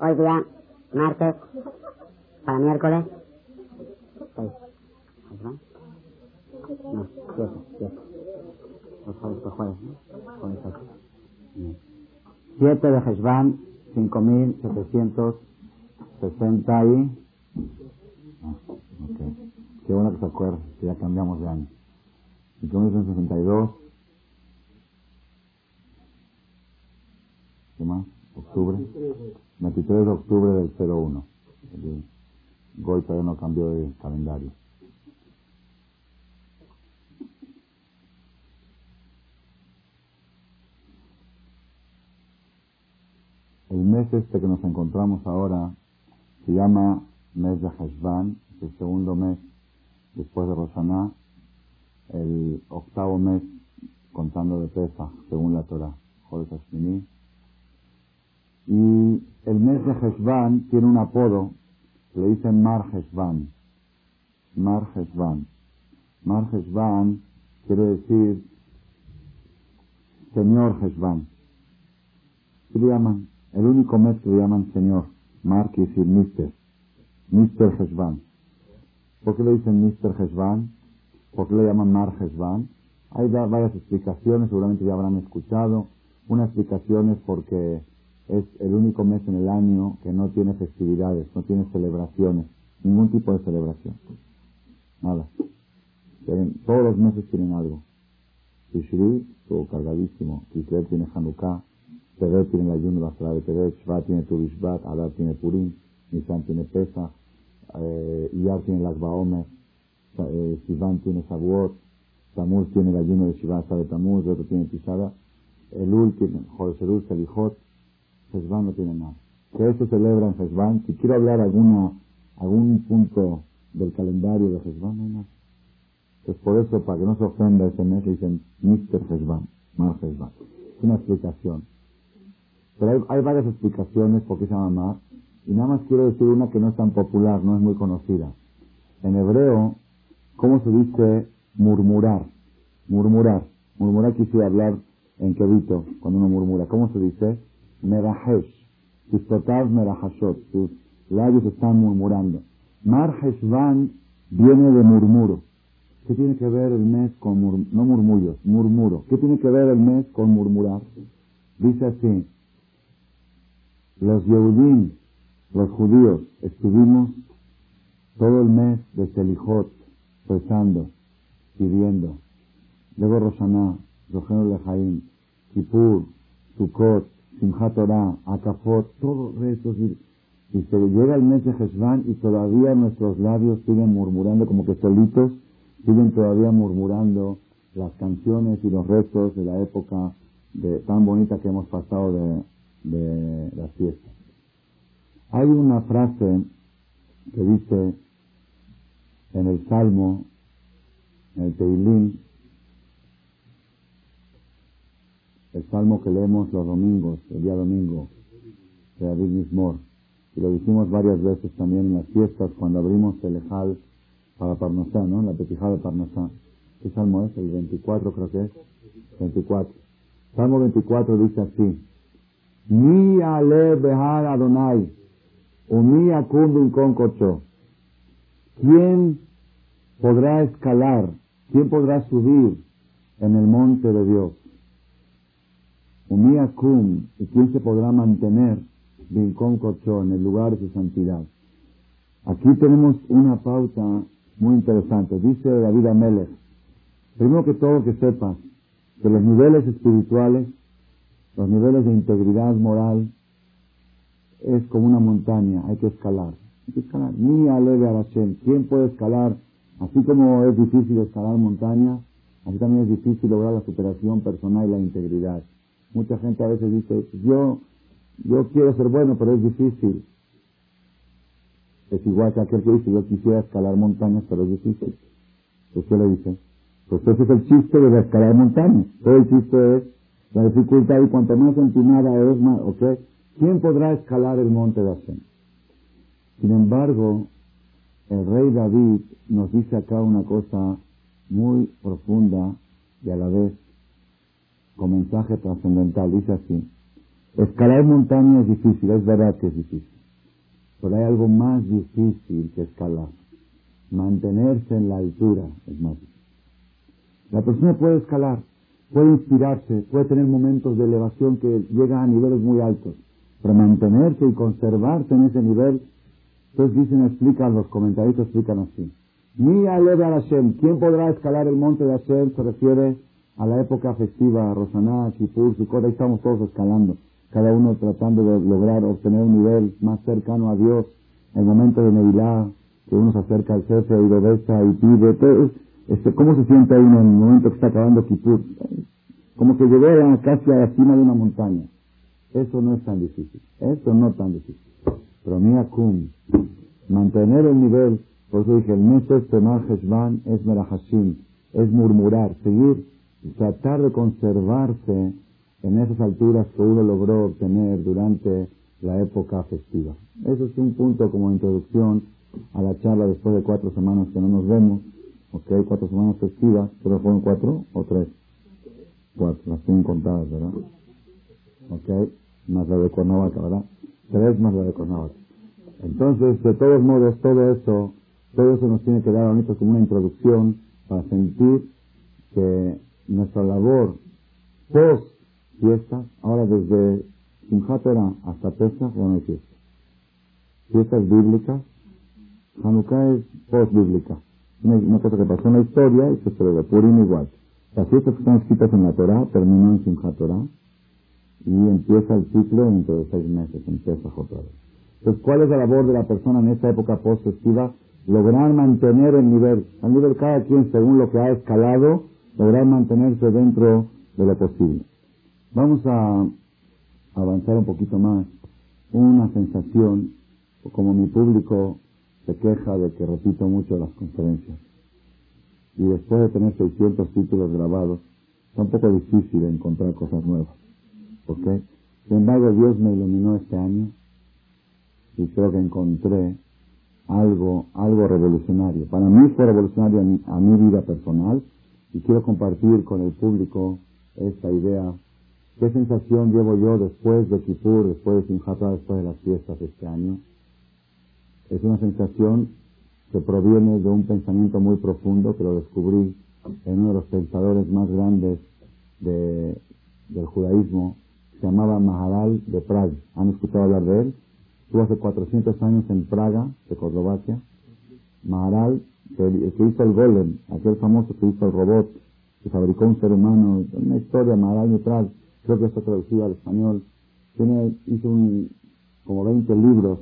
Hoy día, martes, para miércoles. No, siete, de cinco mil setecientos sesenta y... Ah. Qué bueno que se acuerda, que ya cambiamos de año. 1962. ¿Qué más? Octubre. 23 de octubre del 01. El Goy todavía no cambió de calendario. El mes este que nos encontramos ahora se llama mes de Heshvan, es el segundo mes después de Roshaná, el octavo mes contando de Pesach, según la Torah, Hashmini. Y el mes de Heshvan tiene un apodo, le dicen Mar Heshvan. Mar Heshvan. Mar Heshvan quiere decir Señor Heshvan. ¿Qué le llaman? El único mes que le llaman Señor. Mar quiere decir Mister. Mister Heshvan. ¿Por qué le dicen Mister Heshvan? ¿Por qué le llaman Mar Heshvan? Hay varias explicaciones, seguramente ya habrán escuchado. Una explicación es porque es el único mes en el año que no tiene festividades, no tiene celebraciones, ningún tipo de celebración. Nada. Todos los meses tienen algo. Tishri, todo cargadísimo. Kislev tiene Hanukkah. Tevet tiene la ayuno, la de Tevet. Shvat tiene Turishvat. Adar tiene Purim. Nisan tiene Pesach. Eh, Iyar tiene las Baomer. Eh, Sivan tiene Shavuot. Tamuz tiene el ayuno de Shiva, de Tamuz. El otro tiene Tisada. Elul tiene Jodeserul, Selijot. Hezban no tiene nada. Que eso celebra en Hezban. Si quiero hablar alguna, algún punto del calendario de Hezban, no hay nada. Pues por eso, para que no se ofenda ese mes, dicen Mr. Hezban, Mar Hezban. Es una explicación. Pero hay, hay, varias explicaciones por qué se llama Mar. Y nada más quiero decir una que no es tan popular, no es muy conocida. En hebreo, ¿cómo se dice murmurar? Murmurar. Murmurar quisiera hablar en quedito, cuando uno murmura. ¿Cómo se dice? Merahesh. Sus totas merahashot. Sus labios están murmurando. Mar Heshvan viene de murmuro. ¿Qué tiene que ver el mes con murmuro? No murmullos, murmuro. ¿Qué tiene que ver el mes con murmurar? Dice así. Los Yehudim, los judíos, estuvimos todo el mes de Selijot rezando, pidiendo. Luego Roshaná, Rojeno Lejaim, Kippur, Sukkot, Simchat Torah, Akafot, todos rezos. Y, y se llega el mes de Heshvan y todavía nuestros labios siguen murmurando, como que solitos, siguen todavía murmurando las canciones y los rezos de la época de, tan bonita que hemos pasado de, de las fiestas. Hay una frase que dice en el Salmo, en el Teilín, el Salmo que leemos los domingos, el día domingo, de David Mismor, y lo dijimos varias veces también en las fiestas cuando abrimos el Ejal para Parnasá, ¿no? La Petijá de Parnasá. ¿Qué salmo es? El 24 creo que es. 24. Salmo 24 dice así. Mi ale behar Adonai, umi akum con. ¿Quién podrá escalar? ¿Quién podrá subir en el monte de Dios? Umi akum, ¿y quién se podrá mantener con cocho en el lugar de su santidad? Aquí tenemos una pauta muy interesante. Dice David Amelech, primero que todo que sepas que los niveles espirituales, los niveles de integridad moral, es como una montaña, hay que escalar. Hay que escalar. Ni aleve a ¿Quién puede escalar? Así como es difícil escalar montañas, así también es difícil lograr la superación personal y la integridad. Mucha gente a veces dice, yo, yo quiero ser bueno, pero es difícil. Es igual que aquel que dice, yo quisiera escalar montañas, pero es difícil. Pues, ¿qué le dice? Pues ese es el chiste de escalar montañas. Todo el chiste es la dificultad y cuanto más empinada es más, ¿ok? ¿Quién podrá escalar el monte de Hashem? Sin embargo, el rey David nos dice acá una cosa muy profunda y a la vez con mensaje trascendental. Dice así, Escalar montaña es difícil, es verdad que es difícil. Pero hay algo más difícil que escalar. Mantenerse en la altura es más difícil. La persona puede escalar, puede inspirarse, puede tener momentos de elevación que llegan a niveles muy altos, pero mantenerse y conservarse en ese nivel, entonces dicen, explican, los comentaristas explican así. Ni a Hashem, ¿quién podrá escalar el monte de Hashem? Se refiere a la época festiva, Rosaná, Kippur, Sukkot, ahí estamos todos escalando, cada uno tratando de lograr obtener un nivel más cercano a Dios, el momento de Nevilá, que uno se acerca al jefe y lo besa y pide, todo, este, ¿cómo se siente uno en el momento que está acabando Kippur? Como que llegó casi a la cima de una montaña. Eso no es tan difícil, eso no es tan difícil. Pero mira, Kum, mantener el nivel, por eso dije, el Neses Temar Heshvan es Merahashim, es murmurar, seguir tratar de conservarse en esas alturas que uno logró obtener durante la época festiva. Eso es un punto como introducción a la charla después de cuatro semanas que no nos vemos, ok, cuatro semanas festivas, pero fueron cuatro o tres, cuatro, las tienen contadas, ¿verdad? Ok, más la de Cuernavaca, ¿verdad? Tres más la de Cuernavaca. Entonces, de todos modos, todo eso, todo eso nos tiene que dar ahorita como una introducción para sentir que nuestra labor post fiesta, ahora desde Simchat hasta Pesach ya no hay fiesta. Fiestas bíblicas, Hanukkah es post bíblica. Una, cosa que pasó en la historia y se celebra, Purim igual. Las fiestas que están escritas en la Torah terminan en y empieza el ciclo dentro de seis meses, empieza otra. Entonces, ¿cuál es la labor de la persona en esta época post-festiva? Lograr mantener el nivel, el nivel cada quien según lo que ha escalado, lograr mantenerse dentro de lo posible. Vamos a avanzar un poquito más. Una sensación, como mi público se queja de que repito mucho las conferencias, y después de tener 600 títulos grabados, es un poco difícil encontrar cosas nuevas. ¿Por qué? Sin embargo, Dios me iluminó este año y creo que encontré algo, algo revolucionario. Para mí fue revolucionario a mi vida personal y quiero compartir con el público esta idea. ¿Qué sensación llevo yo después de Kippur, después de Simchat después de las fiestas de este año? Es una sensación que proviene de un pensamiento muy profundo que lo descubrí en uno de los pensadores más grandes del judaísmo, se llamaba Maharal de Praga. ¿Han escuchado hablar de él? Estuvo hace 400 años en Praga, Checoslovaquia. Maharal que hizo el golem, aquel famoso que hizo el robot, que fabricó un ser humano, una historia más atrás, creo que está traducido al español, tiene, hizo un, como 20 libros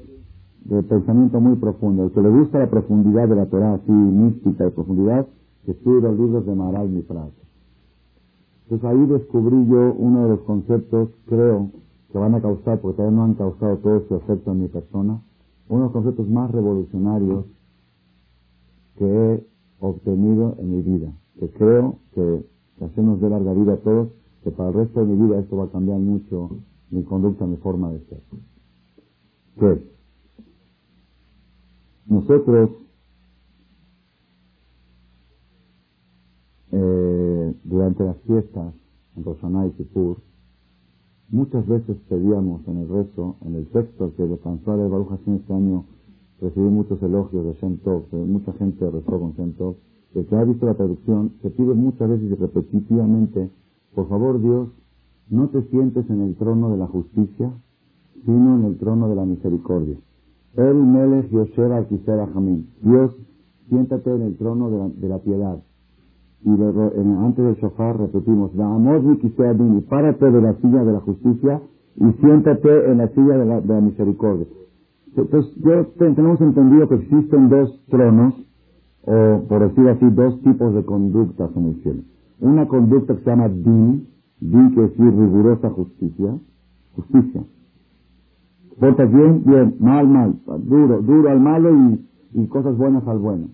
de pensamiento muy profundo. El que le gusta la profundidad de la Torah, así mística y profundidad, que estudie los libros de Maharal Mifraz. Entonces ahí descubrí yo uno de los conceptos, creo, que van a causar, porque todavía no han causado todo su efecto en mi persona, uno de los conceptos más revolucionarios que he obtenido en mi vida, que creo que, hacemos de larga vida a todos, que para el resto de mi vida esto va a cambiar mucho mi conducta, mi forma de ser. Que nosotros eh, durante las fiestas en Roshaná y Kippur, muchas veces pedíamos en el rezo, en el texto que alcanzó a Baruch Hashem este año recibí muchos elogios de Shem Tov, mucha gente rezó con Shem Tov, el que ha visto la traducción, se pide muchas veces y repetitivamente, por favor Dios, no te sientes en el trono de la justicia, sino en el trono de la misericordia. El Melech Yosher Kisera Jamín. Dios, siéntate en el trono de la, piedad. Y antes del shofar repetimos, y párate de la silla de la justicia y siéntate en la silla de la misericordia. Entonces, yo tenemos entendido que existen dos tronos, o por decir así, dos tipos de conductas en el cielo. Una conducta que se llama din, din que decir rigurosa justicia, justicia. Portas bien, bien, mal, mal, duro, duro al malo y, cosas buenas al bueno.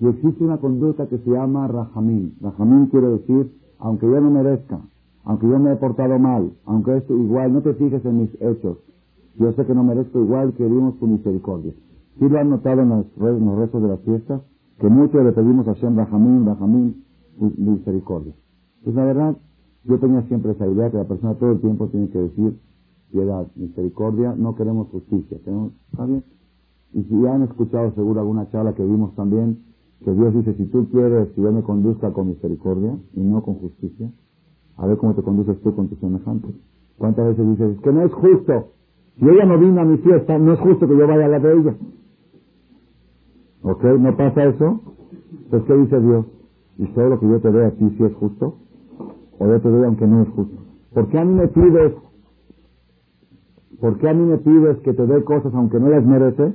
Y existe una conducta que se llama rajamín. Rajamín quiere decir, aunque yo no merezca, aunque yo me he portado mal, aunque esto igual, no te fijes en mis hechos, yo sé que no merezco igual que dimos tu misericordia. Si lo han notado en los, restos de las fiestas, que mucho le pedimos a Shem Rahamim, Rahamim, misericordia. Pues la verdad, yo tenía siempre esa idea que la persona todo el tiempo tiene que decir, piedad, misericordia, no queremos justicia. ¿Está bien? Y si ya han escuchado seguro alguna charla que vimos también, que Dios dice, si tú quieres que yo me conduzca con misericordia y no con justicia, a ver cómo te conduces tú con tus semejantes. ¿Cuántas veces dices, que no es justo? Si ella no vino a mi fiesta, no es justo que yo vaya a la de ella. ¿Ok? ¿No pasa eso? Pues ¿qué dice Dios? ¿Y todo lo que yo te doy a ti si es justo? ¿O yo te doy aunque no es justo? ¿Por qué a mí me pides, por qué a mí me pides que te dé cosas aunque no las mereces,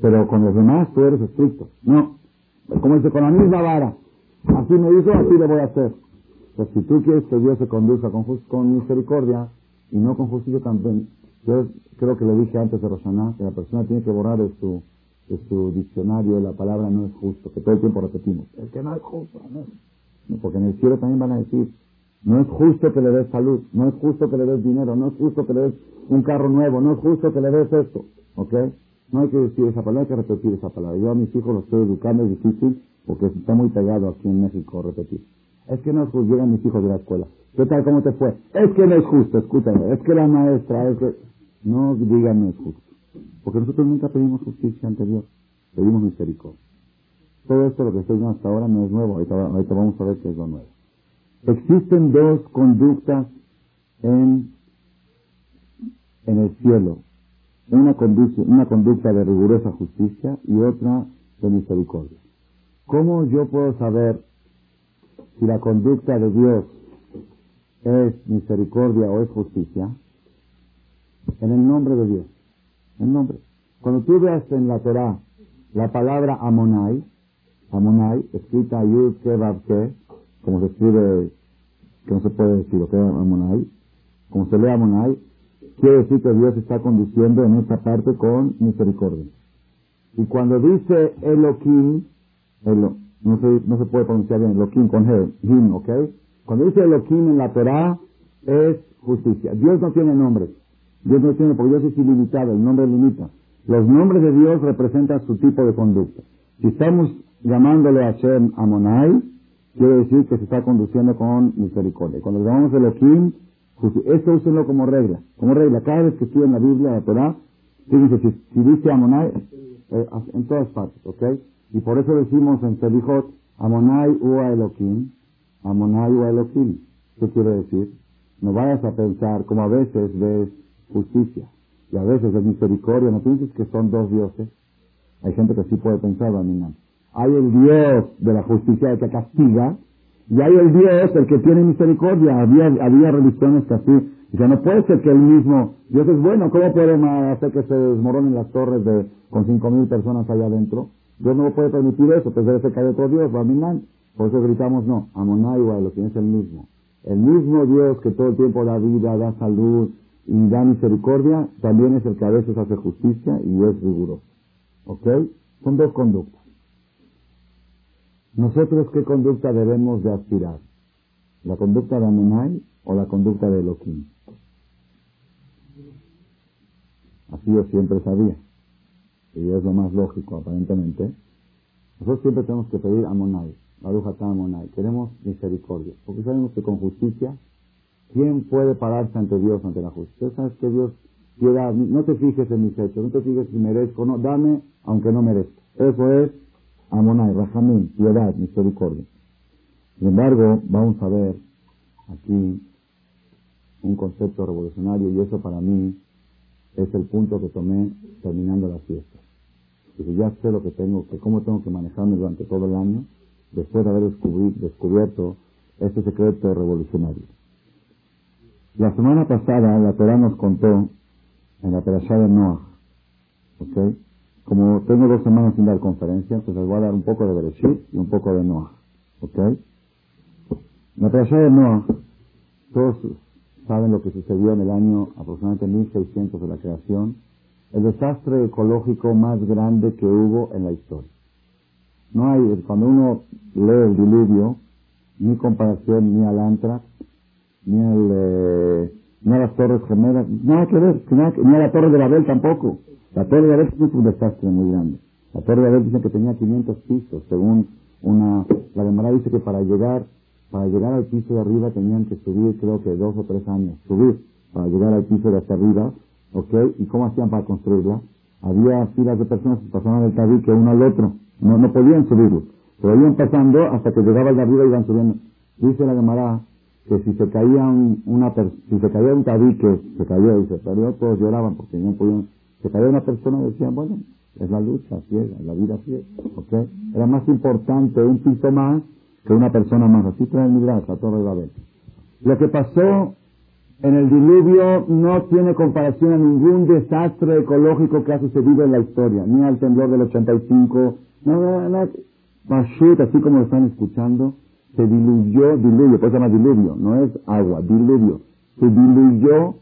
pero con los demás tú eres estricto? No. Como dice, con la misma vara. Así me hizo, así le voy a hacer. Pues si tú quieres que Dios se conduzca con, con misericordia y no con justicia también, yo creo que lo dije antes de Rosana, que la persona tiene que borrar de su, de su diccionario la palabra no es justo, que todo el tiempo repetimos. Es que no es justo, no. porque en el cielo también van a decir, no es justo que le des salud, no es justo que le des dinero, no es justo que le des un carro nuevo, no es justo que le des esto, ¿ok? No hay que decir esa palabra, hay que repetir esa palabra. Yo a mis hijos los estoy educando, es difícil, porque está muy pegado aquí en México repetir. Es que no es justo, llegan mis hijos de la escuela. ¿Qué tal, cómo te fue? Es que no es justo, escúchame, es que la maestra, es que... No digan no es justo. Porque nosotros nunca pedimos justicia ante Dios, pedimos misericordia. Todo esto, lo que estoy diciendo hasta ahora, no es nuevo, ahorita, ahorita vamos a ver qué es lo nuevo. Existen dos conductas en, en el cielo. Una, conducta, una conducta de rigurosa justicia y otra de misericordia. ¿Cómo yo puedo saber si la conducta de Dios es misericordia o es justicia? En el nombre de Dios. En nombre. Cuando tú veas en la Torah la palabra Amonai, Amonai, escrita Yud Ke como se escribe, que no se puede decir, es Amonai, como se lee Amonai, quiere decir que Dios está conduciendo en esta parte con misericordia. Y cuando dice Elohim, no, se, no se puede pronunciar bien, Elohim con G, Him, ¿ok? Cuando dice Elohim en la Torah, es justicia. Dios no tiene nombre. Dios no tiene, porque Dios es ilimitado, el nombre limita. Los nombres de Dios representan su tipo de conducta. Si estamos llamándole a Shem Amonai, quiere decir que se está conduciendo con misericordia. Cuando le llamamos Elohim, esto úsenlo como regla. Como regla, cada vez que en la Biblia, la Torah, fíjense, si, si dice Amonai, eh, en todas partes, ¿ok? Y por eso decimos en Selijot, Amonai ua Elohim, Amonai ua Elohim. ¿Qué quiere decir? No vayas a pensar como a veces ves justicia y a veces es misericordia. No pienses que son dos dioses. Hay gente que sí puede pensar, Aminán hay el Dios de la justicia el que castiga, y hay el Dios el que tiene misericordia. Había, había religiones que así, ya no puede ser que el mismo, Dios es bueno, ¿cómo puede hacer que se desmoronen las torres de, con cinco mil personas allá adentro? Dios no puede permitir eso, pues debe ser que hay otro Dios, Raminán. Por eso gritamos no, Amonaiwa, lo que es el mismo. El mismo Dios que todo el tiempo da vida, da salud y da misericordia, también es el que a veces hace justicia y es riguroso. ¿Ok? Son dos conductas. Nosotros, ¿qué conducta debemos de aspirar? ¿La conducta de Amonai o la conducta de Elohim? Así yo siempre sabía. Y es lo más lógico, aparentemente. Nosotros siempre tenemos que pedir Amonai, a Amonai. Queremos misericordia. Porque sabemos que con justicia, ¿quién puede pararse ante Dios, ante la justicia? ¿Sabes que Dios quiera? No te fijes en mis hechos, no te fijes si merezco, no, dame aunque no merezco. Eso es Amonai, Rahamim, piedad, misericordia. Sin embargo, vamos a ver aquí un concepto revolucionario y eso para mí es el punto que tomé terminando la fiesta. Dice, ya sé lo que tengo, que cómo tengo que manejarme durante todo el año después de haber descubierto este secreto revolucionario. La semana pasada la Torah nos contó en la Perashá de Noah, ¿ok? Como tengo dos semanas sin dar conferencia, pues les voy a dar un poco de Bereshit y un poco de Noah. ¿Ok? La trayectoria de Noah, todos saben lo que sucedió en el año aproximadamente 1600 de la creación, el desastre ecológico más grande que hubo en la historia. No hay, cuando uno lee el diluvio, ni comparación ni al Antrax, ni, al, eh, ni a las Torres Gemelas, nada que ver, ni a la Torre de Babel tampoco. La Torre de Babel es un desastre muy grande. La Torre de Babel dice que tenía 500 pisos, según una, la Gemara dice que para llegar, para llegar al piso de arriba tenían que subir creo que dos o tres años, subir para llegar al piso de hasta arriba, ¿ok? ¿Y cómo hacían para construirla? Había filas de personas que pasaban el tabique uno al otro, no, no podían subirlo, pero iban pasando hasta que llegaba el de arriba y iban subiendo. Dice la Gemara que si se caía un, una si se caía un tabique, se cayó y se perdió, todos lloraban porque no podían, se caía una persona decían, bueno, es la lucha ciega, la vida ciega, ¿ok? Era más importante un piso más que una persona más. Así trae mi a Torre de Babel. Lo que pasó en el diluvio no tiene comparación a ningún desastre ecológico que ha sucedido en la historia, ni al temblor del 85, nada, nada. Mashut, así como lo están escuchando, se diluyó, diluvio, pues se llama diluvio, no es agua, diluvio. Se diluyó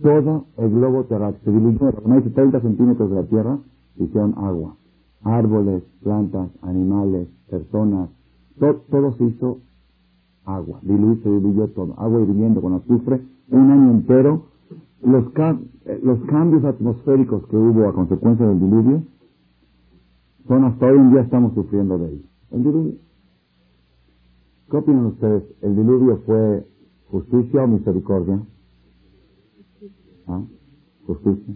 todo el globo terráqueo. Se diluyó, de 30 centímetros de la tierra, hicieron agua. Árboles, plantas, animales, personas, todo, se hizo agua. Diluyó, se diluyó todo. Agua hirviendo con azufre, un año entero. Los, eh, los cambios atmosféricos que hubo a consecuencia del diluvio son hasta hoy en día estamos sufriendo de ellos. El diluvio ¿Qué opinan ustedes? ¿El diluvio fue justicia o misericordia? ¿Ah? Justicia.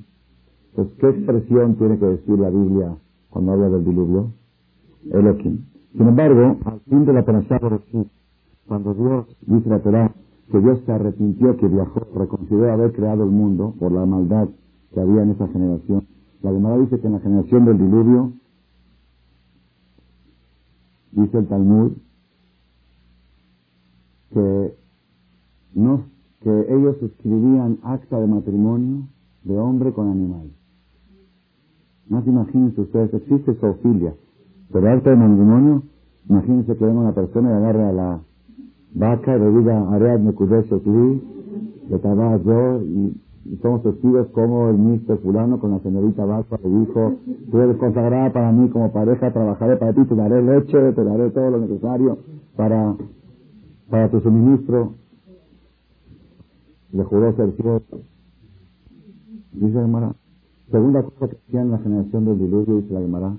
Pues, ¿qué expresión tiene que decir la Biblia cuando habla del diluvio? Elohim. Sin embargo, al fin de la Jesús, cuando Dios dice la Torah que Dios se arrepintió, que viajó, reconsideró haber creado el mundo por la maldad que había en esa generación, la Gemara dice que en la generación del diluvio, dice el Talmud, que, no, que ellos escribían acta de matrimonio de hombre con animal. Más imagínense ustedes, existe zoofilia, pero acta de matrimonio, imagínense que venga una persona y agarre a la vaca y le diga, Aread Mekudeshekli, de yo, y, y somos testigos como el ministro fulano con la señorita vaca le dijo, tú eres consagrada para mí como pareja, trabajaré para ti, te daré leche, te daré todo lo necesario para para tu suministro, le juró ser fiel. Dice Gemara, segunda cosa que hacían la generación del diluvio, dice la Gemara,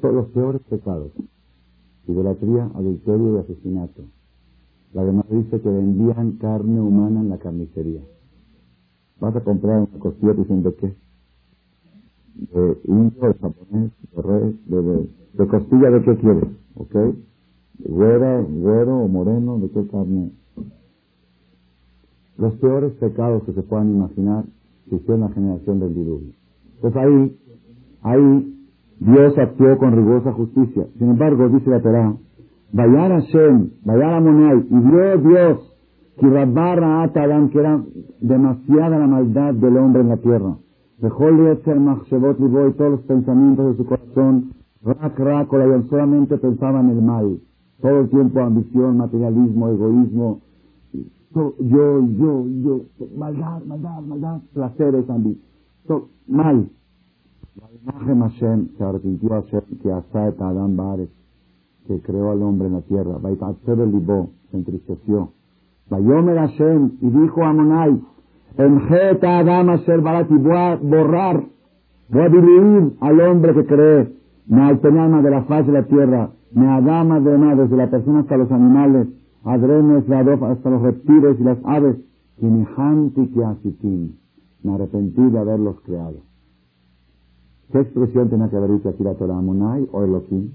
son los peores pecados, idolatría, adulterio y asesinato. La Gemara dice que vendían carne humana en la carnicería. Vas a comprar una costilla diciendo qué? De indio, de japonés, de res, de, de costilla de qué quieres, ¿ok? Güera, güero o moreno, de qué carne. Los peores pecados que se puedan imaginar que hicieron la generación del diluvio. Pues ahí, ahí Dios actuó con rigurosa justicia. Sin embargo, dice la Torah, Vayar Hashem, Vayar Monay, y vio Dios que Adam, que era demasiada la maldad del hombre en la tierra. Dejó ser Machshevot y todos los pensamientos de su corazón, Rak Rak, solamente pensaba en el mal. Todo el tiempo ambición, materialismo, egoísmo, yo, yo, yo, maldad, maldad, maldad, placeres, ambición, mal. Imagen Hashem se arrepintió a Hashem que hasta Adam Bares, que creó al hombre en la tierra. el Libó, se entristeció. Vayomer Hashem, y dijo a Monai, en Adam Hashem Barat, y voy a borrar, voy a diluir al hombre que cree, me alma de la faz de la tierra, me adama de desde la persona hasta los animales, adrenes, hasta los reptiles y las aves, y mi hanti me arrepentí de haberlos creado. ¿Qué expresión tiene que haber dicho aquí la Torah, Amonai o Elohim?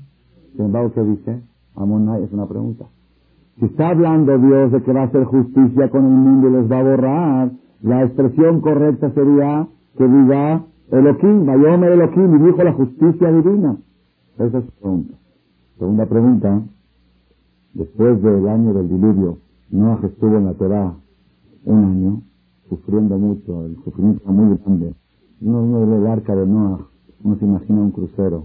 Sin embargo, ¿qué dice? Amonai es una pregunta. Si está hablando Dios de que va a hacer justicia con el mundo y los va a borrar, la expresión correcta sería que diga Elohim, Vayomer Elohim, y dijo la justicia divina. Esa es la pregunta. Segunda pregunta, después del año del diluvio, Noah estuvo en la Torah un año, sufriendo mucho, el sufrimiento muy grande. Uno, uno ve el arca de Noah, uno se imagina un crucero.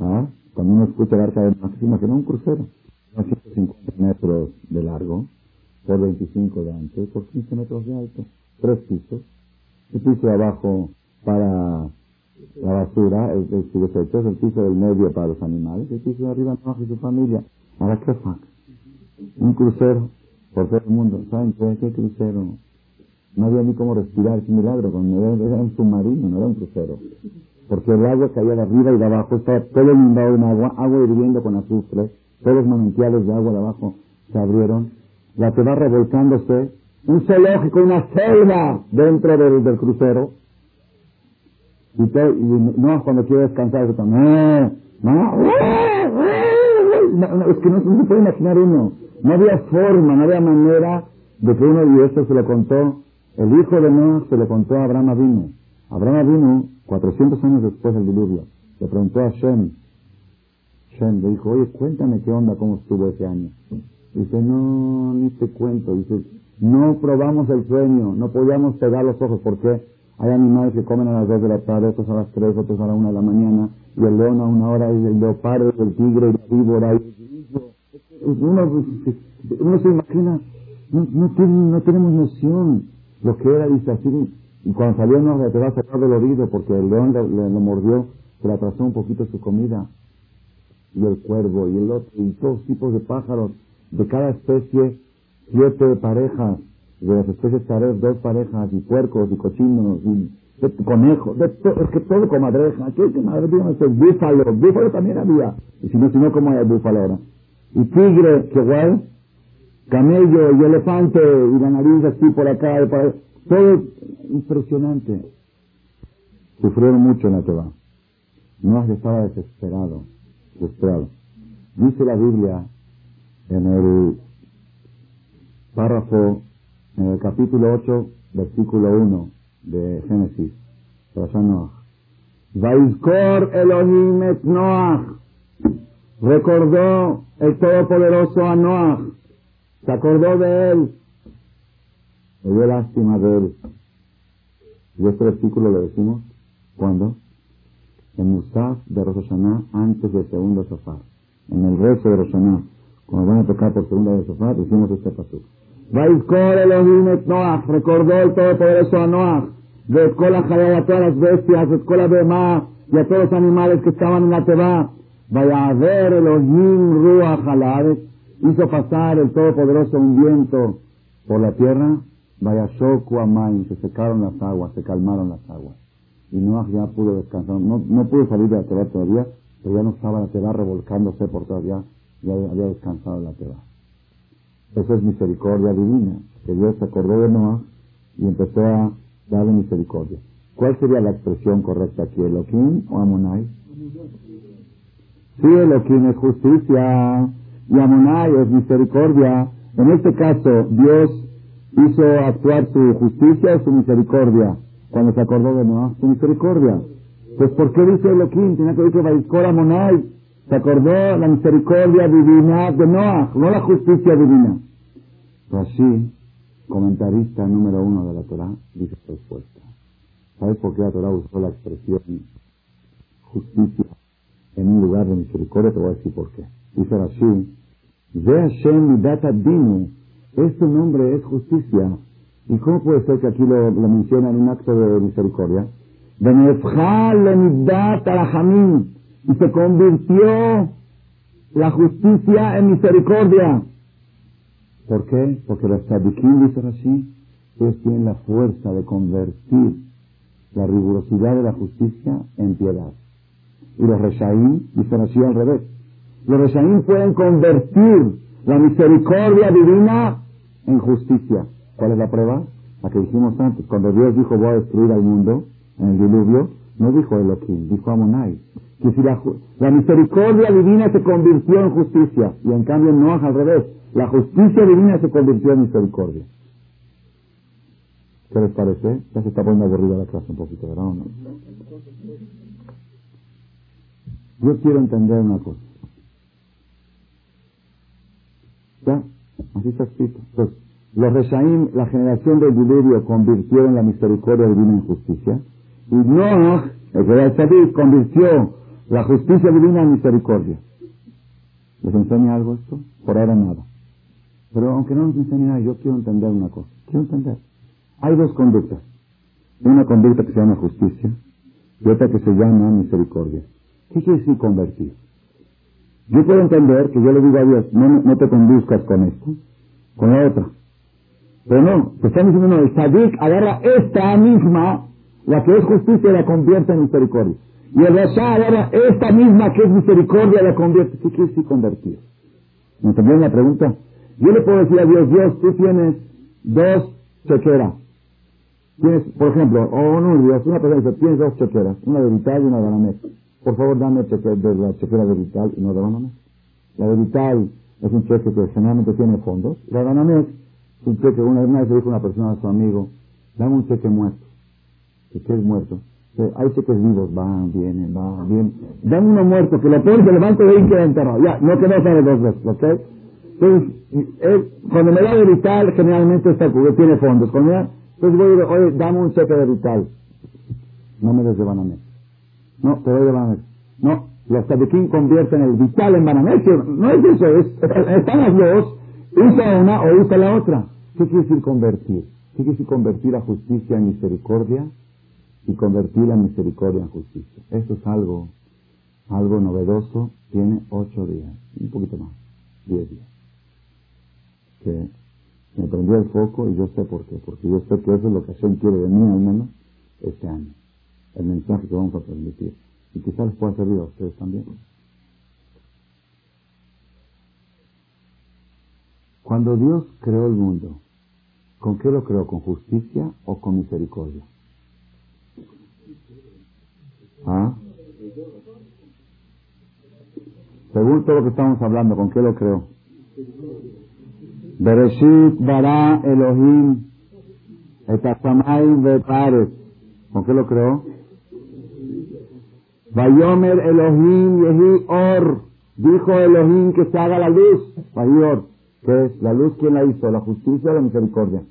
¿Ah? Cuando uno escucha el arca de Noah, se imagina un crucero. 150 metros de largo, por 25 de ancho, por 15 metros de alto, tres pisos. El piso de abajo para la basura, el, el, es el piso del medio para los animales, el piso de arriba no y su familia. ¿Para qué fue? Un crucero por todo el mundo. ¿Saben qué? ¿Qué crucero? No había ni cómo respirar, es un milagro, era un submarino, no era un crucero. Porque el agua caía de arriba y de abajo, estaba todo inundado en agua, agua hirviendo con azufre, todos los manantiales de agua de abajo se abrieron, la que va revolcándose, un zoológico, una selva dentro del, crucero. Y, no, cuando quiere descansar, no, no, no, es que no, se puede imaginar uno. No había forma, no había manera de que uno, y esto se lo contó, el hijo de Noah se lo contó a Abraham Avinu. Abraham Avinu, 400 años después del diluvio, le preguntó a Shem, Shem le dijo, oye, cuéntame qué onda, cómo estuvo ese año. Dice, no, ni te cuento. Dice, no probamos el sueño, no podíamos pegar los ojos. porque Hay animales que comen a las 2 de la tarde, otros a las 3, otros a la 1 de la mañana, y el león a una hora, y el leopardo, el tigre, y la víbora. Uno, uno se imagina, no, no, no tenemos noción lo que era, dice así. Y cuando salió no te va a sacar del oído porque el león le, mordió, se le atrasó un poquito su comida. Y el cuervo, y el otro, y todos tipos de pájaros de cada especie siete parejas, de las especies taref dos parejas, y puercos, y cochinos, y conejos, es que todo comadreja, ¿qué, qué madre búfalo, búfalo también había, y si no, si no, ¿cómo hay búfalo ahora? Y tigre, que guay, camello y elefante, y la nariz así por acá, y por todo impresionante. Sufrieron mucho en la Teba. No estaba desesperado, desesperado. Dice la Biblia en el párrafo, en el capítulo 8, versículo 1 de Génesis, Noach. Vaizkor Elohim et Noach. Recordó el Todopoderoso a Noach. Se acordó de él. Le dio lástima de él. Y este versículo lo decimos, ¿cuándo? En Musaf de Rosh antes del segundo sofá. En el rezo de Rosh cuando van a tocar por segunda vez sofá, decimos este paso. Vaiskor Elohim et Noach, recordó el Todopoderoso a Noach, de escuela a todas las bestias, de escuela Bema, y a todos los animales que estaban en la Teba. Vaya a ver Elohim Ruach Alaret, hizo pasar el Todopoderoso un viento por la tierra, vaya Shoku Amain, se secaron las aguas, se calmaron las aguas. Y Noach ya pudo descansar, no, no pudo salir de la Teba todavía, pero ya no estaba la Teba revolcándose por todavía ya había descansado la teba. Esa es misericordia divina, que Dios se acordó de Noah y empezó a darle misericordia. ¿Cuál sería la expresión correcta aquí, Elohim o Amonai? Sí, Elohim es justicia y Amonai es misericordia. En este caso, Dios hizo actuar su justicia o su misericordia cuando se acordó de Noah, su misericordia. Pues ¿por qué dice Elohim? Tenía que decir que Amonai se acordó la misericordia divina de Noah, no la justicia divina. Rashi, comentarista número uno de la Torah, dice respuesta. ¿Sabes por qué la Torah usó la expresión justicia en un lugar de misericordia? Te voy a decir por qué. Dice Rashi, Ve Hashem data dinu, este nombre es justicia. ¿Y cómo puede ser que aquí lo, lo menciona en un acto de misericordia? Y se convirtió la justicia en misericordia. ¿Por qué? Porque los tzadikim, dicen así, ellos tienen la fuerza de convertir la rigurosidad de la justicia en piedad. Y los reshaim dicen así al revés. Los reshaim pueden convertir la misericordia divina en justicia. ¿Cuál es la prueba? La que dijimos antes. Cuando Dios dijo voy a destruir al mundo en el diluvio, no dijo Elohim, dijo Amonai si la, misericordia divina se convirtió en justicia, y en cambio no al revés, la justicia divina se convirtió en misericordia. ¿Qué les parece? Ya se está poniendo aburrida la clase un poquito, ¿verdad? no? Yo quiero entender una cosa. ¿Ya? Así está escrito. Pues, los Reshaim, la generación del diluvio, convirtieron la misericordia divina en justicia. Y no, el que convirtió la justicia divina es misericordia. ¿Les enseña algo esto? Por ahora nada. Pero aunque no nos enseñe nada, yo quiero entender una cosa. Quiero entender. Hay dos conductas. Una conducta que se llama justicia y otra que se llama misericordia. ¿Qué quiere decir convertir? Yo puedo entender que yo le digo a Dios, no, no te conduzcas con esto, con la otra. Pero no, te están diciendo, no, el sadik agarra esta misma, la que es justicia, y la convierte en misericordia. Y el Rasha ahora, esta misma que es misericordia, la convierte. ¿Qué quiere decir convertir? ¿Me entendieron la pregunta? Yo le puedo decir a Dios, Dios, tú tienes dos chequeras. Tienes, por ejemplo, o no olvides, una persona dice, tienes dos chequeras, una de Vital y una de Banamex. Por favor, dame cheque de la chequera de Vital y no de Banamex. La de Vital es un cheque que generalmente tiene fondos. La de es un cheque, una, vez le dijo una persona a su amigo, dame un cheque muerto. Cheque es muerto. Hay cheques vivos, van, vienen, van, vienen. Dame uno muerto, que lo pones, se levanta de ahí y queda enterrado. Ya, no que no sabe dos veces, ¿ok? Entonces, él, cuando me da de vital, generalmente está tiene fondos. Cuando me da, entonces voy a decir, oye, dame un cheque de vital. No me des de Banamex. No, te doy de Banamex. No, los convierte convierten el vital en Banamex. No es eso, es, están las dos. Usa una o usa la otra. ¿Qué quiere decir convertir? ¿Qué quiere decir convertir la justicia en misericordia? Y convertir la misericordia en justicia. Esto es algo, algo novedoso. Tiene ocho días, un poquito más, diez días. Que me prendió el foco y yo sé por qué. Porque yo sé que eso es lo que Hashem quiere de mí al menos este año. El mensaje que vamos a transmitir. Y quizás les pueda servir a ustedes también. Cuando Dios creó el mundo, ¿con qué lo creó? ¿Con justicia o con misericordia? ¿Ah? Según todo lo que estamos hablando, ¿con qué lo creo? Bereshit bara Elohim etasamay. ¿Con qué lo creo? Vayomer Elohim yehi or. Dijo Elohim que se haga la luz. ¿Qué es? ¿La luz quién la hizo? ¿La justicia o la misericordia?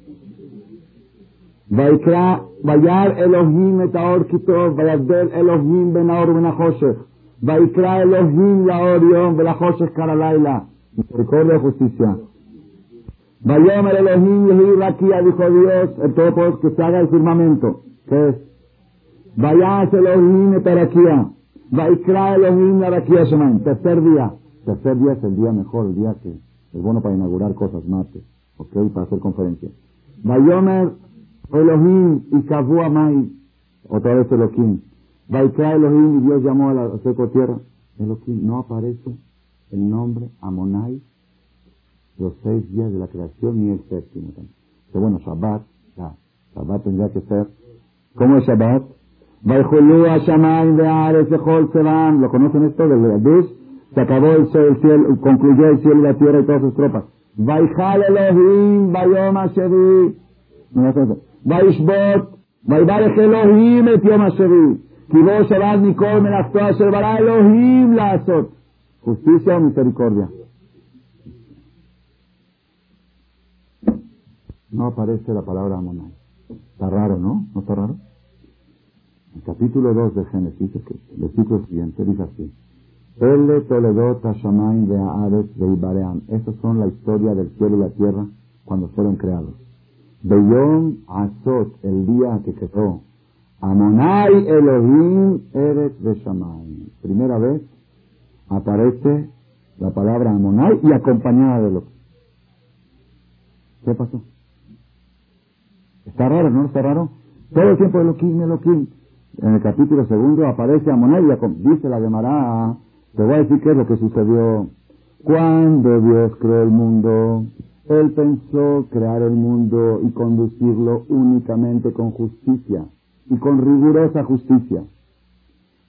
ויקרא, וירא אלוהים את האור כי טוב, ויבדל אלוהים בין האור ובין החושך. ויקרא אלוהים לאור יום ולחושך קרא לילה. Misericordia y justicia. Vayomer Elohim Yehi Rakia, dijo Dios, el Todopoderoso, que se haga el firmamento. ¿Qué es? Vayas Elohim et Arakia. Vaikra Elohim la Rakia Shemaim. Tercer día. Tercer día es el día mejor, el día que es bueno para inaugurar cosas, martes. ¿Ok? Para hacer conferencias. Vayomer Elohim y Kavu Amai, otra vez Elohim. Vaikra Elohim y Dios llamó a la seco tierra. Elohim, no aparece el nombre Amonai los seis días de la creación ni el séptimo. Pero bueno, Shabbat, ya, Shabbat tendría que ser. ¿Cómo es Shabbat? ¿Lo conocen esto del Adush? Se acabó el, el cielo, concluyó el cielo y la tierra y todas sus tropas. Vaijal Elohim Bayom Ashevi. וישבות, ויברך אלוהים את יום השביעי. כי בו שבת מכל מלאכתו אשר ברא אלוהים לעשות. Justicia o misericordia. No aparece la palabra Amonai. Está raro, ¿no? ¿No está raro? El capítulo 2 de Génesis, el versículo siguiente, dice así. Ele Toledot Hashamayim de Haaretz de Ibaream. Estas son la historia del cielo y la tierra cuando fueron creados. Beyom Azot, el día que quedó. Amonai Elohim Eretz Beshamay. Primera vez aparece la palabra Amonai y acompañada de lo. ¿Qué pasó? Está raro, ¿no? Está raro. Todo el tiempo Elohim, Elohim. En el capítulo segundo aparece Amonai y dice la Gemara, te voy a decir qué es lo que sucedió. Cuando Dios creó el mundo, él pensó crear el mundo y conducirlo únicamente con justicia y con rigurosa justicia.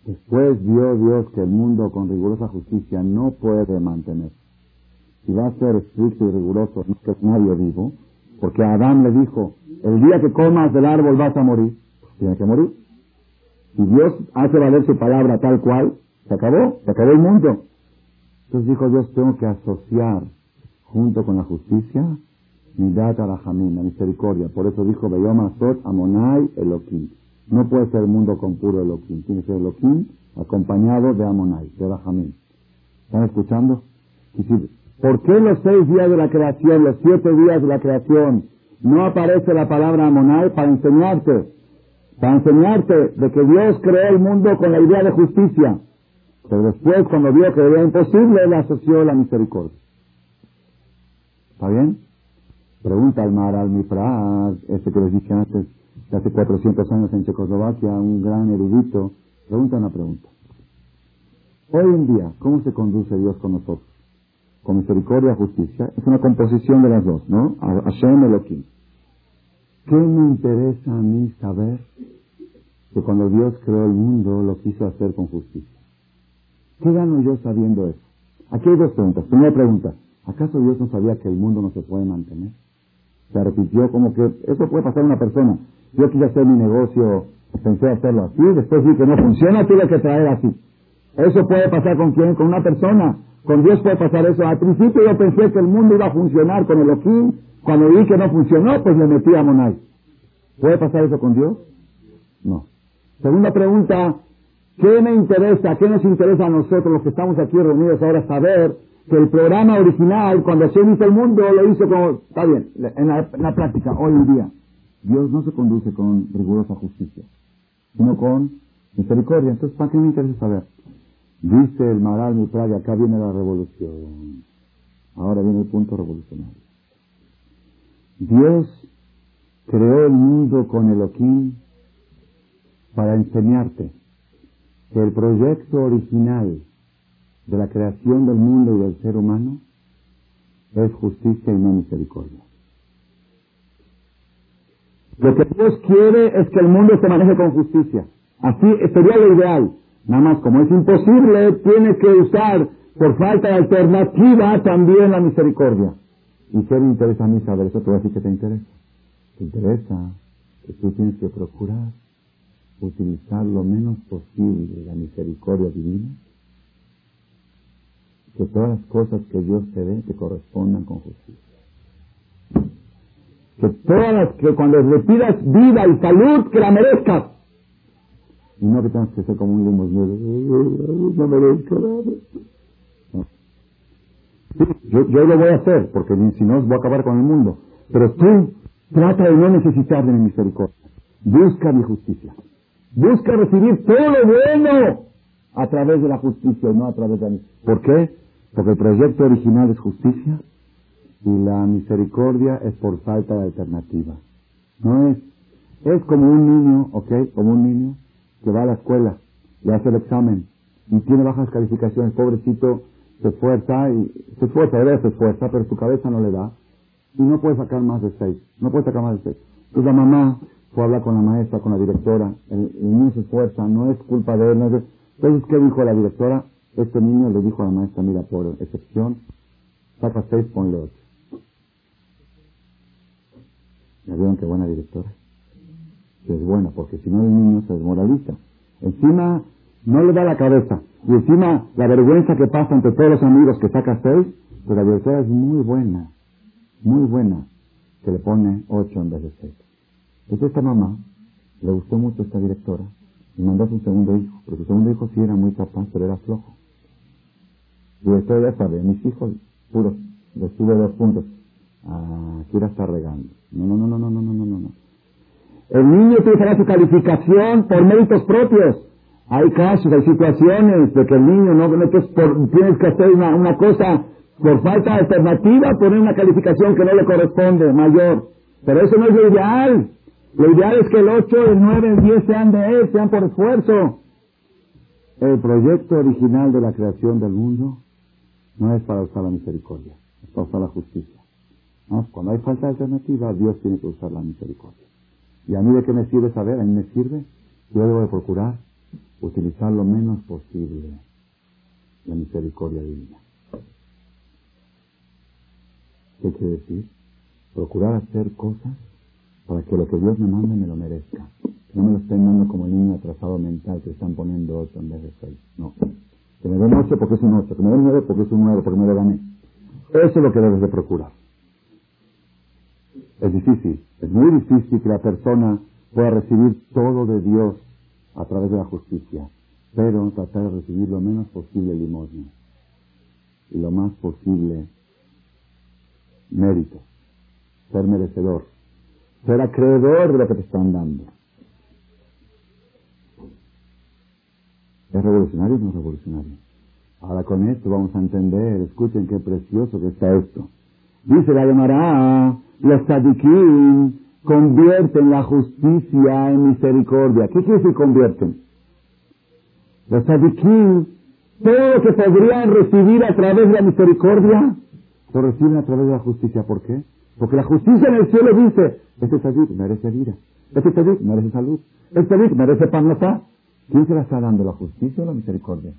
Después vio Dios que el mundo con rigurosa justicia no puede mantener. Si va a ser estricto y riguroso, no es nadie vivo, porque Adán le dijo, el día que comas del árbol vas a morir, tiene que morir. Si Dios hace valer su palabra tal cual, se acabó, se acabó el mundo. Entonces dijo Dios, tengo que asociar junto con la justicia, data la la misericordia. Por eso dijo Beyoma Sot Amonai Elohim. No puede ser el mundo con puro Elohim. Tiene que ser Elohim acompañado de Amonai, de Rahamim. ¿Están escuchando? ¿Por qué los seis días de la creación, los siete días de la creación, no aparece la palabra Amonai para enseñarte? Para enseñarte de que Dios creó el mundo con la idea de justicia. Pero después, cuando vio que era imposible, le asoció la misericordia. ¿Está bien? Pregunta al Mar al Mifraz, este que les dije antes, de hace 400 años en Checoslovaquia, un gran erudito, pregunta una pregunta. Hoy en día, ¿cómo se conduce Dios con nosotros? Con misericordia justicia. Es una composición de las dos, ¿no? Hashem Elohim. ¿Qué me interesa a mí saber que cuando Dios creó el mundo lo quiso hacer con justicia? ¿Qué gano yo sabiendo eso? Aquí hay dos preguntas. Primera pregunta, ¿acaso Dios no sabía que el mundo no se puede mantener? Se repitió como que eso puede pasar a una persona. Yo quise hacer mi negocio, pensé hacerlo así, después vi que no funciona, tuve que traer así. Eso puede pasar con quién? Con una persona. Con Dios puede pasar eso. Al principio yo pensé que el mundo iba a funcionar con el Elohim. Cuando vi que no funcionó, pues le metí a Monay. ¿Puede pasar eso con Dios? No. Segunda pregunta, ¿qué me interesa, qué nos interesa a nosotros los que estamos aquí reunidos ahora saber que el programa original, cuando se hizo el mundo, lo hizo como, está bien, en la, práctica, hoy en día, Dios no se conduce con rigurosa justicia, sino con misericordia. Entonces, ¿para qué me interesa saber? Dice el Maral Mitraga, acá viene la revolución. Ahora viene el punto revolucionario. Dios creó el mundo con Elohim para enseñarte que el proyecto original de la creación del mundo y del ser humano es justicia y no misericordia. Lo que Dios quiere es que el mundo se maneje con justicia. Así sería lo ideal. Nada más, como es imposible, tiene que usar, por falta de alternativa, también la misericordia. ¿Y qué me interesa a mí saber eso? Te voy a decir que te interesa. Te interesa que tú tienes que procurar utilizar lo menos posible la misericordia divina. Que todas las cosas que Dios te dé te correspondan con justicia. Que todas las que cuando le pidas vida y salud, que la merezcas y no que tengas que ser como un limosnero. No merezco nada. yo, yo lo voy a hacer, porque si no voy a acabar con el mundo. Pero tú trata de no necesitar de mi misericordia. Busca mi justicia. Busca recibir todo lo bueno a través de la justicia y no a través de mí. ¿Por qué? Porque el proyecto original es justicia y la misericordia es por falta de alternativa. No es, es como un niño, ¿ok? Como un niño que va a la escuela, le hace el examen y tiene bajas calificaciones, pobrecito, se esfuerza y se esfuerza, de se esfuerza, pero su cabeza no le da y no puede sacar más de seis, no puede sacar más de seis. Entonces la mamá fue a hablar con la maestra, con la directora, el, niño se esfuerza, no es culpa de él, no es Entonces, ¿qué dijo la directora? Este niño le dijo a la maestra, mira, por excepción, saca seis, ponle ocho. ¿Ya vieron qué buena directora? que es buena, porque si no el niño se desmoraliza. Encima no le da la cabeza. Y encima la vergüenza que pasa entre todos los amigos que saca seis, pues la directora es muy buena, muy buena, que le pone ocho en vez de seis. Entonces esta mamá le gustó mucho esta directora y mandó a su segundo hijo, pero su segundo hijo sí era muy capaz, pero era flojo. Y después ya sabe, mis hijos puros, les tuve dos puntos. Ah, quiera estar regando. No, no, no, no, no, no, no, no, no. El niño tiene que su calificación por méritos propios. Hay casos, hay situaciones de que el niño no, no por, tienes que hacer una, una cosa por falta de alternativa, poner una calificación que no le corresponde, mayor. Pero eso no es lo ideal. Lo ideal es que el 8, el 9, el 10 sean de él, sean por esfuerzo. El proyecto original de la creación del mundo no es para usar la misericordia, es para usar la justicia. Cuando hay falta de alternativa, Dios tiene que usar la misericordia. ¿Y a mí de qué me sirve saber? A mí me sirve. Yo debo de procurar utilizar lo menos posible la misericordia divina. ¿Qué quiere decir? Procurar hacer cosas para que lo que Dios me mande me lo merezca. Que no me lo estén dando como niño atrasado mental que están poniendo ocho en vez de seis. No. Que me den ocho porque es un ocho, que me den nueve porque es un nueve, porque me lo gané. Eso es lo que debes de procurar. Es difícil, es muy difícil que la persona pueda recibir todo de Dios a través de la justicia, pero tratar de recibir lo menos posible limosna y lo más posible mérito, ser merecedor, ser acreedor de lo que te están dando. ¿Es revolucionario o no revolucionario? Ahora con esto vamos a entender, escuchen qué precioso que está esto. Dice la llamará los tzadikim convierten la justicia en misericordia. ¿Qué quiere decir convierten? Los tzadikim, todo lo que podrían recibir a través de la misericordia, lo reciben a través de la justicia. ¿Por qué? Porque la justicia en el cielo dice, este tzadik merece vida, este tzadik merece salud, este tzadik merece panatá. ¿Quién se la está dando, la justicia o la misericordia?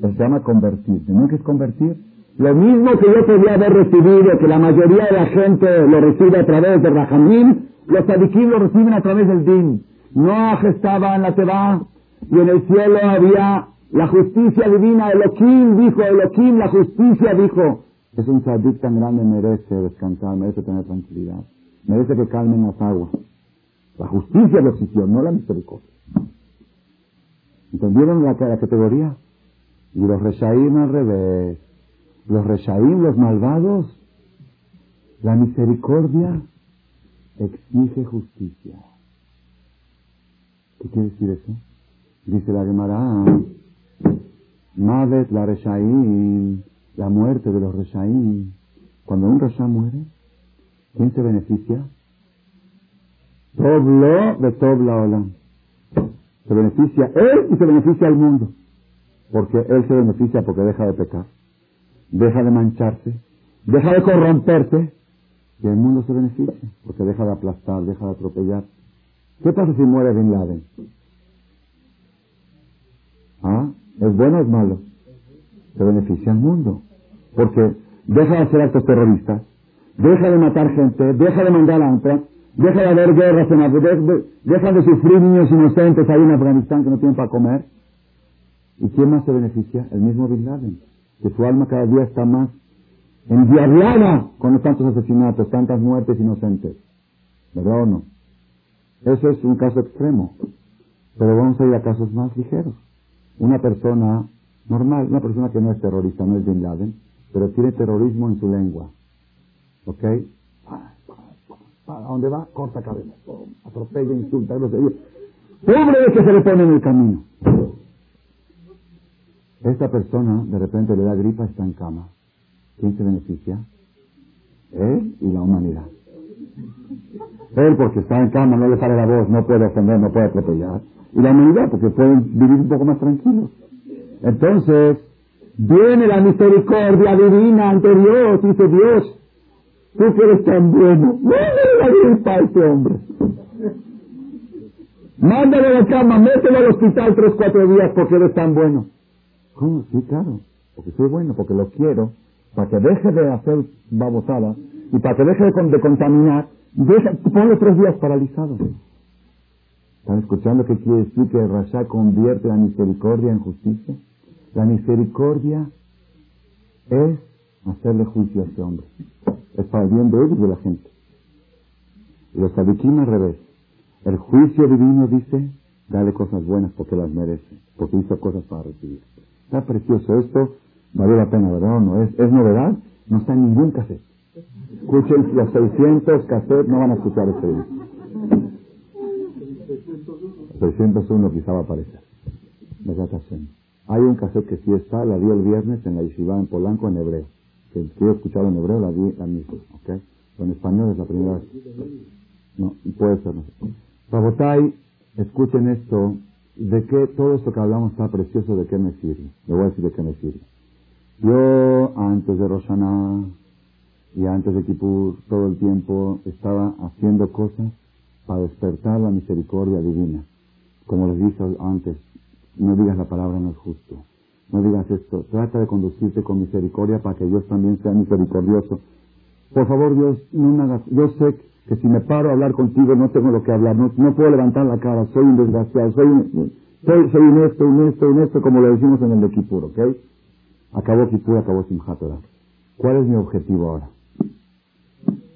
Se llama convertir. ¿No es convertir? Lo mismo que yo podía haber recibido, que la mayoría de la gente lo recibe a través de Rajamín, los tzadikim lo reciben a través del din. No estaba en la Teba y en el cielo había la justicia divina. Elohim dijo, Elohim, la justicia dijo. Es un tzadik tan grande, merece descansar, merece tener tranquilidad. Merece que calmen las aguas. La justicia lo exigió, no la misericordia. ¿Entendieron la, categoría? Y los reshaim al revés. Los reshaim, los malvados, la misericordia exige justicia. ¿Qué quiere decir eso? Dice la Gemara, Mavet la reshaim, la muerte de los reshaim. Cuando un resha muere, ¿quién se beneficia? Toblo de Tobla Olam. Se beneficia él y se beneficia al mundo. Porque él se beneficia porque deja de pecar, deja de mancharse, deja de corromperse y el mundo se beneficia porque deja de aplastar, deja de atropellar. ¿Qué pasa si muere Bin Laden? ¿Ah? ¿Es bueno o es malo? Se beneficia al mundo. Porque deja de hacer actos terroristas, deja de matar gente, deja de mandar hambre, deja de haber guerras en Afganistán, deja de sufrir niños inocentes ahí en Afganistán que no tienen para comer. ¿Y quién más se beneficia? El mismo Bin Laden, que su alma cada día está más endiablada con los tantos asesinatos, tantas muertes inocentes. ¿Verdad o no? Eso es un caso extremo. Pero vamos a ir a casos más ligeros. Una persona normal, una persona que no es terrorista, no es Bin Laden, pero tiene terrorismo en su lengua. ¿Ok? ¿A dónde va? Corta cabeza. Atropella, insulta, Pobre de que se le pone en el camino. Esta persona de repente le da gripa, está en cama. ¿Quién se beneficia? Él y la humanidad. Él porque está en cama, no le sale la voz, no puede ofender, no puede atropellar. Y la humanidad porque pueden vivir un poco más tranquilos. Entonces, viene la misericordia divina ante Dios, dice Dios, tú que eres tan bueno, mándale la gripa a este hombre. Mándale a la cama, mételo al hospital tres, cuatro días porque eres tan bueno. ¿Cómo? Sí, claro. Porque soy bueno, porque lo quiero, para que deje de hacer babosada y para que deje de, contaminar, deja, ponle tres días paralizado. ¿Están escuchando qué quiere decir que Rasha convierte la misericordia en justicia? La misericordia es hacerle juicio a este hombre. Es para el bien de él y de la gente. Los sadikim al revés. El juicio divino dice, dale cosas buenas porque las merece, porque hizo cosas para recibir. Está precioso esto, vale la pena, ¿verdad? No es, es novedad, no está en ningún cassette. Escuchen los 600 cassettes, no van a escuchar este video. 601 quizá va a aparecer. Hay un cassette que sí está, la di el viernes en la yeshiva en Polanco en hebreo. Que quiero escucharlo en hebreo, la di la misma, ¿ok? en español es la primera vez. No, puede ser, no escuchen esto, de qué todo esto que hablamos está precioso, de qué me sirve. Le voy a decir de qué me sirve. Yo, antes de Roshaná y antes de Kippur, todo el tiempo estaba haciendo cosas para despertar la misericordia divina. Como les dije antes, no digas la palabra no es justo. No digas esto. Trata de conducirte con misericordia para que Dios también sea misericordioso. Por favor, Dios, no me hagas. Yo sé que si me paro a hablar contigo no tengo lo que hablar. No, puedo levantar la cara. Soy un desgraciado. Soy un, soy, soy esto, un esto, como lo decimos en el de Kipur, ¿ok? Acabó Kipur, acabó Simchat ¿Cuál es mi objetivo ahora?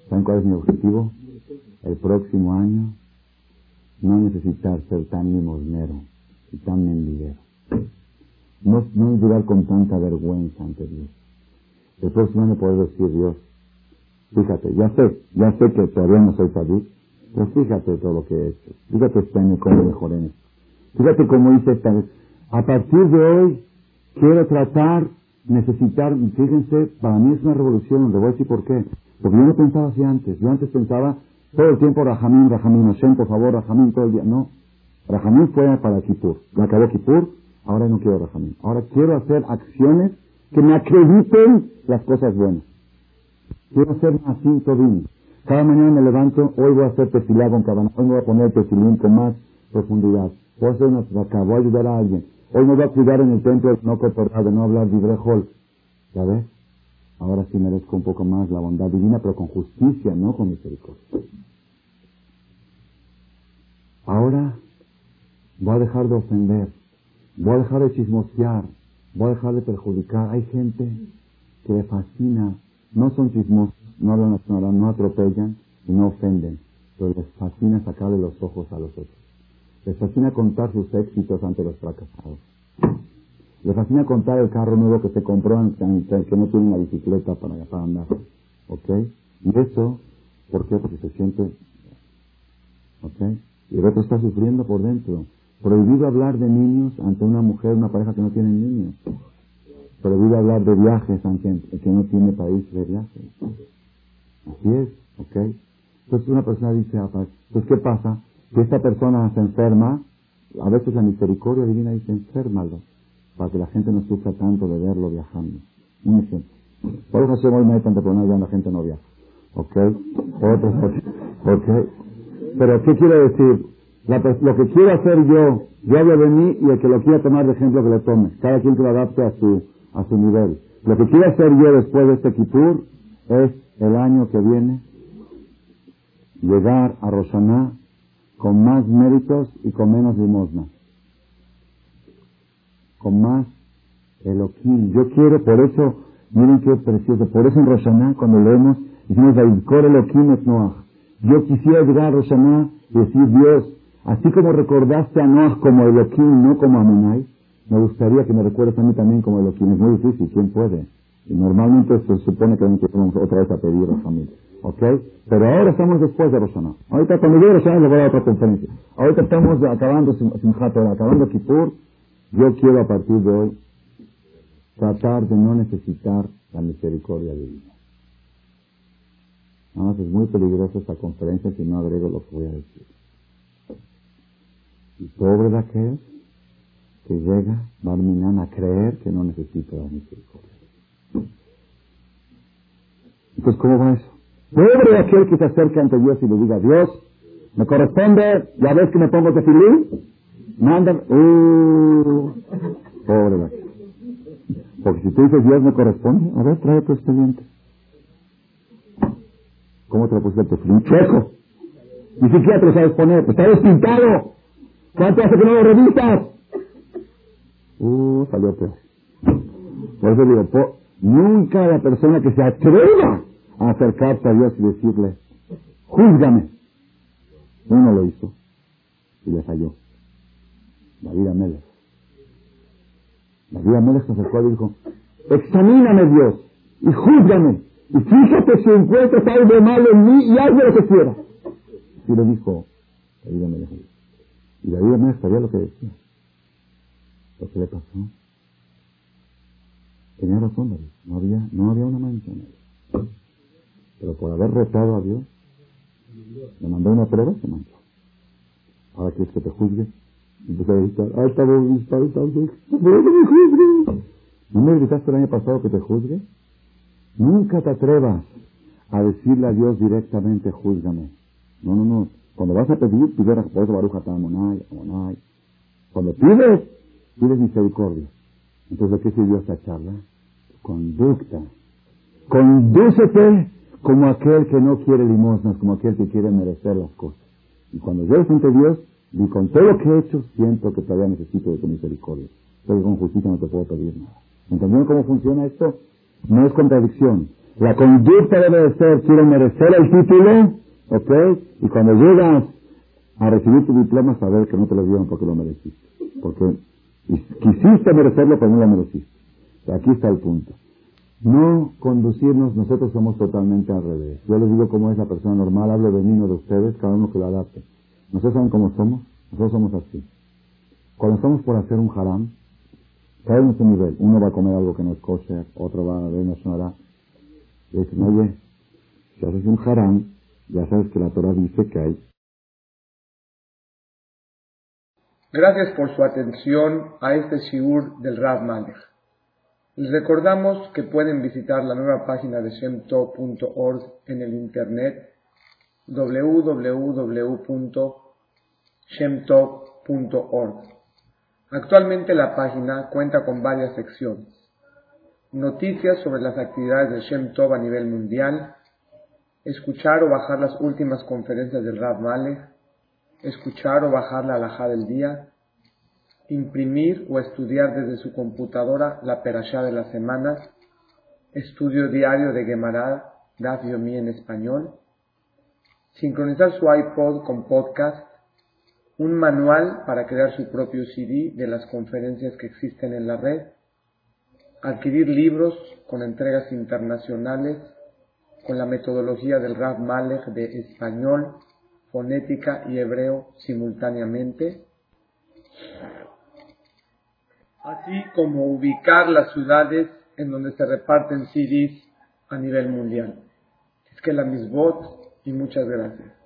¿Saben cuál es mi objetivo? El próximo año no necesitar ser tan limosnero y tan mendiguero. No, no con tanta vergüenza ante Dios. El próximo año poder decir Dios, fíjate, ya sé, ya sé que todavía no soy feliz, pero fíjate todo lo que he hecho. Fíjate este año cómo mejoré en esto. Fíjate cómo hice esta vez. A partir de hoy, quiero tratar, necesitar, fíjense, para mí es una revolución, le voy a decir por qué. Porque yo no pensaba así antes. Yo antes pensaba todo el tiempo Rajamín, Rajamín, Hashem, por favor, Rajamín todo el día. No. Rajamín fue para Kippur. La acabó Kippur, ahora no quiero Rajamín. Ahora quiero hacer acciones que me acrediten las cosas buenas. Quiero ser Nasim Tobin. Cada mañana me levanto, hoy voy a hacer tefilá con cabana, hoy me voy a poner tefilín con más profundidad. Voy a hacer una voy a ayudar a alguien. Hoy me voy a cuidar en el templo no corporal, de no hablar de brejol. ¿Ya ves? Ahora sí merezco un poco más la bondad divina, pero con justicia, no con misericordia. Ahora voy a dejar de ofender, voy a dejar de chismosear, voy a dejar de perjudicar. Hay gente que le fascina, no son chismosos, no hablan no atropellan y no ofenden, pero les fascina sacarle los ojos a los otros. Les fascina contar sus éxitos ante los fracasados. Les fascina contar el carro nuevo que se compró, en, que no tiene una bicicleta para, para andar. ¿Ok? Y eso, ¿por qué? Porque se siente... ¿Ok? Y el otro está sufriendo por dentro. Prohibido hablar de niños ante una mujer, una pareja que no tiene niños. Prohibido hablar de viajes ante que no tiene país de viajes. Así es, ¿ok? Entonces una persona dice, ah, pues, pues ¿qué pasa? Que esta persona se enferma, a veces la misericordia divina dice, enférmalo, para que la gente no sufra tanto de verlo viajando. Un ejemplo. Por eso no hay tanta problema, ya la gente no viaja. ¿Ok? ¿ok? Pero, ¿qué quiero decir? Lo que quiero hacer yo, yo hablo de mí y el que lo quiera tomar de ejemplo que lo tome. Cada quien que lo adapte a su, a su nivel. Lo que quiero hacer yo después de este Kippur es el año que viene llegar a Roshaná con más méritos y con menos limosna. Con más Elohim. Yo quiero, por eso, miren qué precioso, por eso en Roshaná, cuando leemos, decimos, Noach. Yo quisiera llegar a Roshaná y decir, Dios, así como recordaste a Noach como Elohim, no como Amonai, me gustaría que me recuerdes a mí también como Elohim. Es muy difícil, ¿quién puede? Y normalmente se supone que vamos otra vez a pedir a la familia. ¿Ok? Pero ahora estamos después de Roshaná. Ahorita cuando llegue Roshaná le voy a otra conferencia. Ahorita estamos acabando Simchat acabando Kippur. Yo quiero a partir de hoy tratar de no necesitar la misericordia divina. Nada más es muy peligrosa esta conferencia si no agrego lo que voy a decir. Y pobre de aquel que llega, Barminan, a creer que no necesita la misericordia. Entonces, ¿cómo va eso? Pobre de aquel que se acerca ante Dios y le diga, Dios, me corresponde, ya ves que me pongo tefilín, manda, uh, pobre de aquel. Porque si tú dices Dios me corresponde, a ver, trae tu expediente. ¿Cómo te lo pusiste el tefilín? Checo. Ni siquiera te lo sabes poner, está despintado. ¿Cuánto hace que no lo revisas? Uh, salió peor. Por eso digo, nunca la persona que se atreva a acercarse a Dios y decirle, júzgame. Uno lo hizo y le falló. David Amélez. David Amélez se acercó y dijo, examíname Dios y júzgame. Y fíjate si encuentras algo malo en mí y hazme lo que quiera. Y le dijo David Amélez. Y David Amélez sabía lo que decía. Lo que le pasó. Tenía razón David. No había, no había una mancha en él. Pero por haber retado a Dios, le mandó una prueba se manchó. Ahora quieres que te juzgue. Empecé a gritar, alta voz, alta me. ¿No me gritaste el año pasado que te juzgue? Nunca te atrevas a decirle a Dios directamente, júzgame. No, no, no. Cuando vas a pedir, pides por eso Baruja Amonai, Amonai. Cuando pides, pides misericordia. Entonces, ¿qué sirvió esta charla? Conducta. Condúcete como aquel que no quiere limosnas, como aquel que quiere merecer las cosas. Y cuando yo ante Dios, y con todo lo que he hecho, siento que todavía necesito de tu misericordia. Pero con justicia no te puedo pedir nada. ¿Entendieron cómo funciona esto? No es contradicción. La conducta debe de ser, quiero merecer el título, ¿ok? Y cuando llegas a recibir tu diploma, saber que no te lo dieron porque lo mereciste. Porque quisiste merecerlo, pero no lo mereciste. Aquí está el punto no conducirnos, nosotros somos totalmente al revés. Yo les digo cómo es la persona normal, hablo de mí, no de ustedes, cada uno que lo adapte. ¿Nosotros saben cómo somos? Nosotros somos así. Cuando estamos por hacer un haram, uno su nivel. Uno va a comer algo que no es kosher, otro va a ver una sonará. Y dicen, oye, si haces un haram, ya sabes que la Torah dice que hay. Gracias por su atención a este shiur del Rav Malech. Les recordamos que pueden visitar la nueva página de shemto.org en el internet www.shemtov.org. Actualmente la página cuenta con varias secciones. Noticias sobre las actividades de Shem Tov a nivel mundial, escuchar o bajar las últimas conferencias del Rav Malek, escuchar o bajar la alhaja del día, imprimir o estudiar desde su computadora la perashá de la semana, estudio diario de Gemara, Daf Yomi en español, sincronizar su iPod con podcast, un manual para crear su propio CD de las conferencias que existen en la red, adquirir libros con entregas internacionales, con la metodología del Rav Malek de español, fonética y hebreo simultáneamente, así como ubicar las ciudades en donde se reparten CDs a nivel mundial. Es que la misbot y muchas gracias.